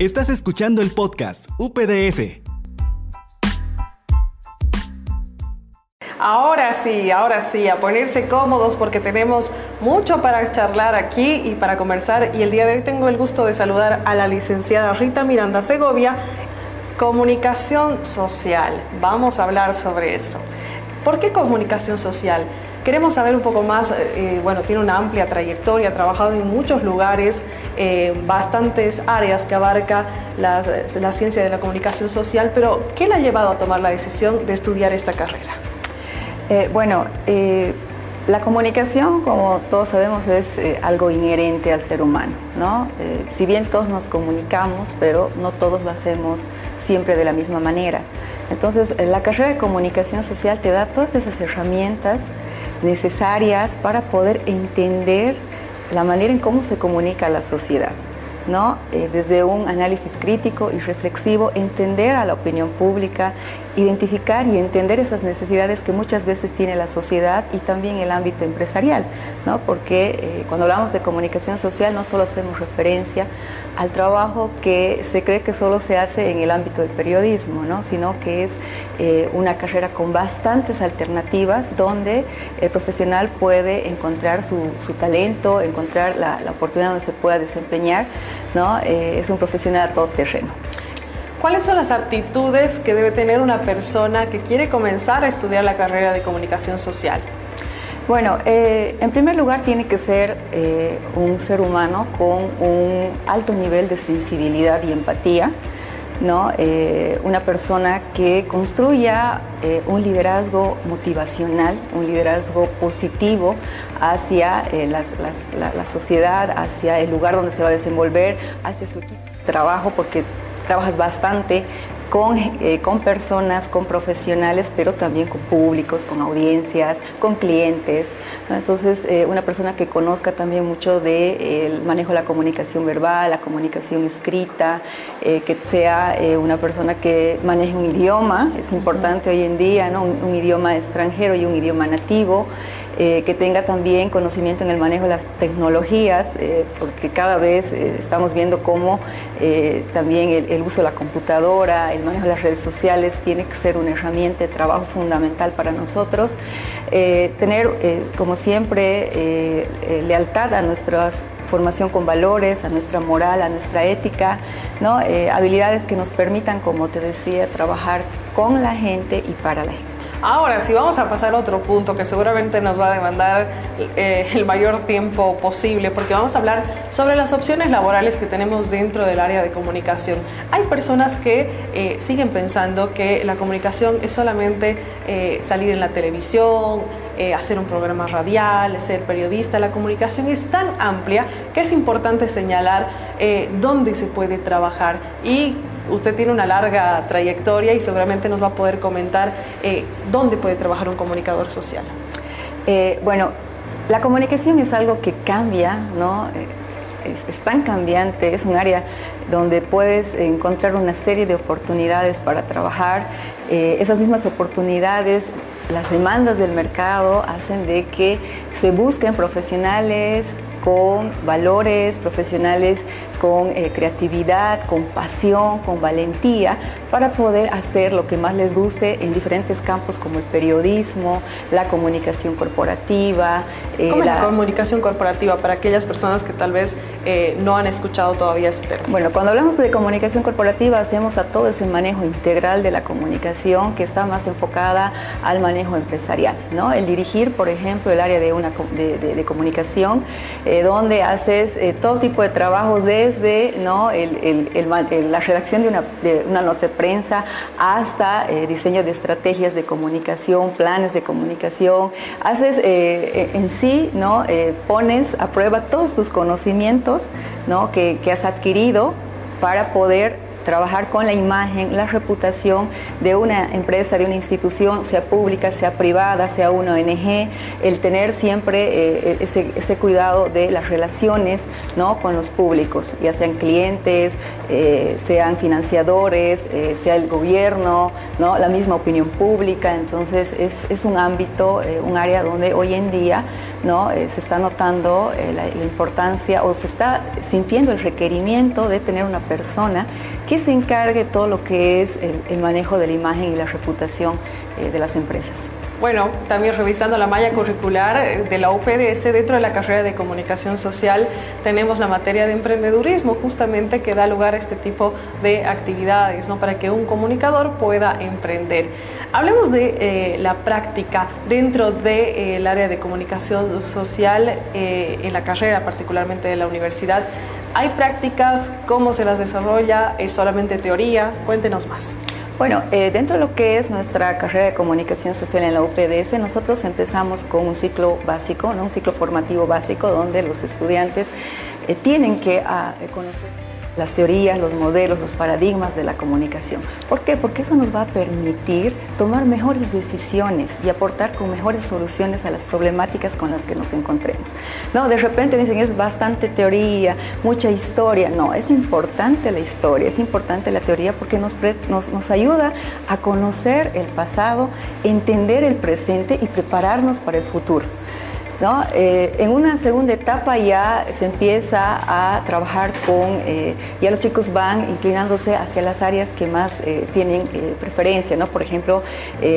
Estás escuchando el podcast UPDS. Ahora sí, ahora sí, a ponerse cómodos porque tenemos mucho para charlar aquí y para conversar. Y el día de hoy tengo el gusto de saludar a la licenciada Rita Miranda Segovia, Comunicación Social. Vamos a hablar sobre eso. ¿Por qué comunicación social? Queremos saber un poco más, eh, bueno, tiene una amplia trayectoria, ha trabajado en muchos lugares, eh, bastantes áreas que abarca la ciencia de la comunicación social, pero ¿qué le ha llevado a tomar la decisión de estudiar esta carrera? Eh, bueno, eh, la comunicación, como todos sabemos, es eh, algo inherente al ser humano, ¿no? si bien todos nos comunicamos, pero no todos lo hacemos siempre de la misma manera. Entonces, la carrera de comunicación social te da todas esas herramientas necesarias para poder entender la manera en cómo se comunica la sociedad. ¿no? desde un análisis crítico y reflexivo, entender a la opinión pública, identificar y entender esas necesidades que muchas veces tiene la sociedad y también el ámbito empresarial, ¿no? porque eh, cuando hablamos de comunicación social no solo hacemos referencia al trabajo que se cree que solo se hace en el ámbito del periodismo, ¿no? sino que es eh, una carrera con bastantes alternativas donde el profesional puede encontrar su, talento, encontrar la, oportunidad donde se pueda desempeñar. ¿no? Eh, es un profesional a todo terreno. ¿Cuáles son las aptitudes que debe tener una persona que quiere comenzar a estudiar la carrera de comunicación social? Bueno, eh, en primer lugar tiene que ser eh, un ser humano con un alto nivel de sensibilidad y empatía, ¿no? Eh, una persona que construya un liderazgo motivacional, un liderazgo positivo hacia la, sociedad, hacia el lugar donde se va a desenvolver, hacia su trabajo, porque trabajas bastante con, eh, con, personas, con profesionales, pero también con públicos, con audiencias, con clientes. Entonces, eh, una persona que conozca también mucho del de, manejo de la comunicación verbal, la comunicación escrita, eh, que sea una persona que maneje un idioma, es importante hoy en día, ¿no? un idioma extranjero y un idioma nativo. Eh, que tenga también conocimiento en el manejo de las tecnologías, eh, porque cada vez eh, estamos viendo cómo también el, uso de la computadora, el manejo de las redes sociales tiene que ser una herramienta de trabajo fundamental para nosotros. tener, como siempre, lealtad a nuestra formación con valores, a nuestra moral, a nuestra ética, ¿no? habilidades que nos permitan, como te decía, trabajar con la gente y para la gente. Ahora, si vamos a pasar a otro punto que seguramente nos va a demandar eh, el mayor tiempo posible, porque vamos a hablar sobre las opciones laborales que tenemos dentro del área de comunicación. Hay personas que eh, siguen pensando que la comunicación es solamente eh, salir en la televisión, hacer un programa radial, ser periodista. La comunicación es tan amplia que es importante señalar dónde se puede trabajar y usted tiene una larga trayectoria y seguramente nos va a poder comentar eh, dónde puede trabajar un comunicador social. Eh, bueno, la comunicación es algo que cambia, ¿no? Eh, es, tan cambiante, es un área donde puedes encontrar una serie de oportunidades para trabajar. esas mismas oportunidades las demandas del mercado hacen de que se busquen profesionales con valores profesionales, con eh, creatividad, con pasión, con valentía, para poder hacer lo que más les guste en diferentes campos como el periodismo, la comunicación corporativa. Eh, ¿Cómo la... la comunicación corporativa para aquellas personas que tal vez eh, no han escuchado todavía ese término? Bueno, cuando hablamos de comunicación corporativa hacemos a todo ese manejo integral de la comunicación que está más enfocada al manejo empresarial, ¿no? El dirigir, por ejemplo, el área de, una, de, comunicación, eh, donde haces todo tipo de trabajos desde ¿no? la redacción de una, de una nota prensa hasta eh, diseño de estrategias de comunicación, planes de comunicación. Haces eh, en sí, ¿no? Eh, pones a prueba todos tus conocimientos ¿no? que, que has adquirido para poder trabajar con la imagen, la reputación de una empresa, de una institución, sea pública, sea privada, sea una ONG, el tener siempre eh, ese, cuidado de las relaciones ¿no? con los públicos, ya sean clientes, eh, sean financiadores, eh, sea el gobierno, ¿no? la misma opinión pública. Entonces es, es un ámbito, un área donde hoy en día ¿no? Eh, se está notando eh, la, importancia o se está sintiendo el requerimiento de tener una persona que se encargue todo lo que es el, manejo de la imagen y la reputación de las empresas. Bueno, también revisando la malla curricular eh, de la UPDS, dentro de la carrera de comunicación social tenemos la materia de emprendedurismo, justamente que da lugar a este tipo de actividades, ¿no? para que un comunicador pueda emprender. Hablemos de eh, la práctica dentro del de, eh, área de comunicación social en la carrera, particularmente de la universidad. ¿Hay prácticas? ¿Cómo se las desarrolla? ¿Es solamente teoría? Cuéntenos más. Bueno, eh, dentro de lo que es nuestra carrera de comunicación social en la UPDS, nosotros empezamos con un ciclo básico, ¿no? un ciclo formativo básico, donde los estudiantes eh, tienen que ah, conocer las teorías, los modelos, los paradigmas de la comunicación. ¿Por qué? Porque eso nos va a permitir tomar mejores decisiones y aportar con mejores soluciones a las problemáticas con las que nos encontremos. No, de repente dicen es bastante teoría, mucha historia. No, es importante la historia, es importante la teoría porque nos, nos, nos ayuda a conocer el pasado, entender el presente y prepararnos para el futuro. Eh, en una segunda etapa ya se empieza a trabajar con, eh, ya los chicos van inclinándose hacia las áreas que más eh, tienen preferencia, ¿no? Por ejemplo,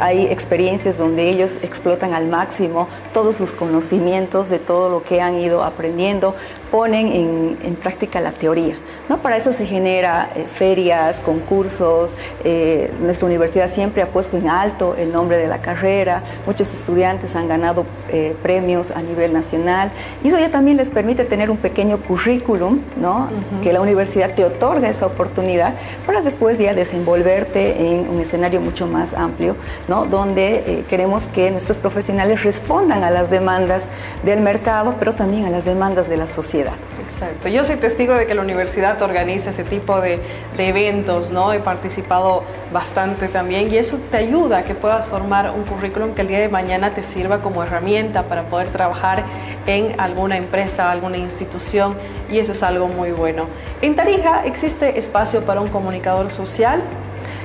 hay experiencias donde ellos explotan al máximo todos sus conocimientos de todo lo que han ido aprendiendo, ponen en, en práctica la teoría. ¿no? Para eso se genera eh, ferias, concursos, eh, nuestra universidad siempre ha puesto en alto el nombre de la carrera, muchos estudiantes han ganado eh, premios a nivel nacional y eso ya también les permite tener un pequeño currículum, ¿no? que la universidad te otorga esa oportunidad para después ya desenvolverte en un escenario mucho más amplio, ¿no? donde queremos que nuestros profesionales respondan a las demandas del mercado, pero también a las demandas de la sociedad. Exacto. Yo soy testigo de que la universidad organiza ese tipo de, eventos, ¿no? He participado bastante también y eso te ayuda a que puedas formar un currículum que el día de mañana te sirva como herramienta para poder trabajar en alguna empresa, alguna institución y eso es algo muy bueno. ¿En Tarija existe espacio para un comunicador social?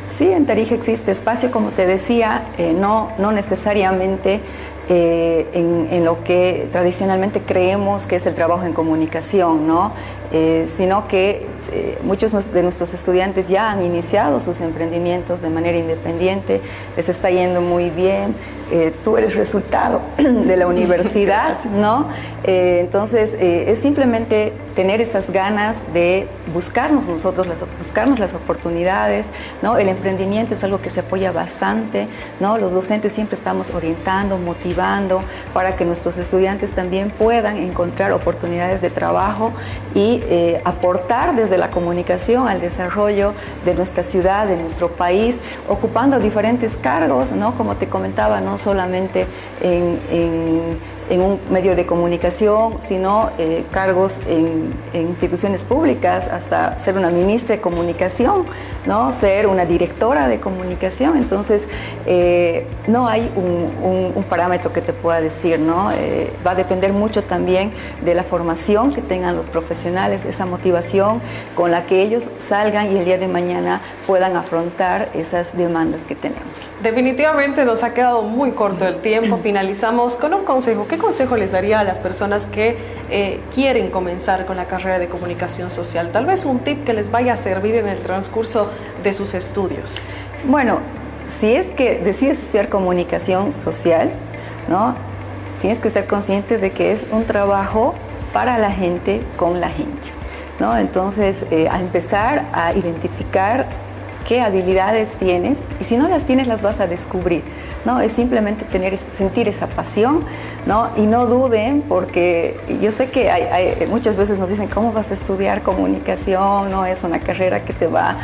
Sí, en Tarija existe espacio, como te decía, eh, no, no necesariamente eh, en, lo que tradicionalmente creemos que es el trabajo en comunicación, ¿no? Eh, sino que eh, muchos de nuestros estudiantes ya han iniciado sus emprendimientos de manera independiente, les está yendo muy bien, eh, tú eres resultado de la universidad, ¿no? Entonces, es simplemente tener esas ganas de buscarnos nosotros, las, buscarnos las oportunidades, ¿no? El emprendimiento es algo que se apoya bastante, ¿no? Los docentes siempre estamos orientando, motivando para que nuestros estudiantes también puedan encontrar oportunidades de trabajo y aportar desde la comunicación al desarrollo de nuestra ciudad, de nuestro país, ocupando diferentes cargos, ¿no? Como te comentaba, ¿no? solamente en, en un medio de comunicación, sino eh, cargos en, instituciones públicas, hasta ser una ministra de comunicación, ¿no? ser una directora de comunicación. Entonces, eh, no hay un, parámetro que te pueda decir, ¿no? Eh, va a depender mucho también de la formación que tengan los profesionales, esa motivación con la que ellos salgan y el día de mañana puedan afrontar esas demandas que tenemos. Definitivamente nos ha quedado muy corto el tiempo. Finalizamos con un consejo. ¿Qué consejo les daría a las personas que eh, quieren comenzar con la carrera de comunicación social? Tal vez un tip que les vaya a servir en el transcurso de sus estudios. Bueno, si es que decides estudiar comunicación social, ¿no? Tienes que ser consciente de que es un trabajo para la gente, con la gente. ¿no? Entonces, eh, a empezar a identificar qué habilidades tienes y si no las tienes las vas a descubrir. ¿no? Es simplemente tener, sentir esa pasión, ¿no? Y no duden, porque yo sé que muchas veces nos dicen, ¿cómo vas a estudiar comunicación? No es una carrera que te va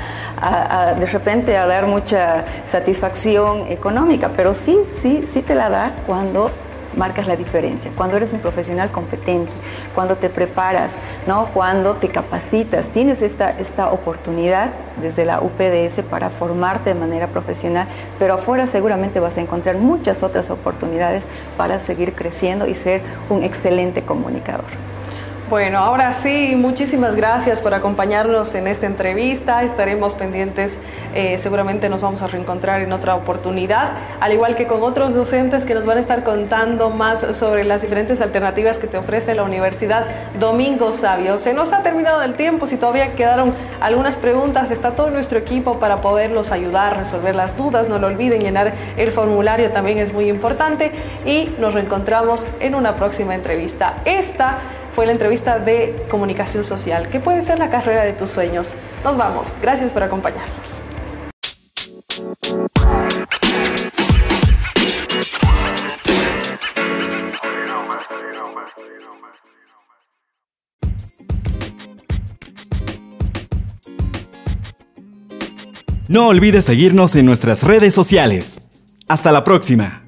de repente a dar mucha satisfacción económica, pero sí, sí, sí te la da cuando marcas la diferencia. Cuando eres un profesional competente, cuando te preparas, ¿no? cuando te capacitas, tienes esta, esta oportunidad desde la UPDS para formarte de manera profesional, pero afuera seguramente vas a encontrar muchas otras oportunidades para seguir creciendo y ser un excelente comunicador. Bueno, ahora sí, muchísimas gracias por acompañarnos en esta entrevista. Estaremos pendientes, eh, seguramente nos vamos a reencontrar en otra oportunidad, al igual que con otros docentes que nos van a estar contando más sobre las diferentes alternativas que te ofrece la Universidad Domingo Sabio. Se nos ha terminado el tiempo, si todavía quedaron algunas preguntas, está todo nuestro equipo para poderlos ayudar, a resolver las dudas. No lo olviden, llenar el formulario también es muy importante y nos reencontramos en una próxima entrevista. Esta fue la entrevista de comunicación social, que puede ser la carrera de tus sueños. Nos vamos. Gracias por acompañarnos. No olvides seguirnos en nuestras redes sociales. Hasta la próxima.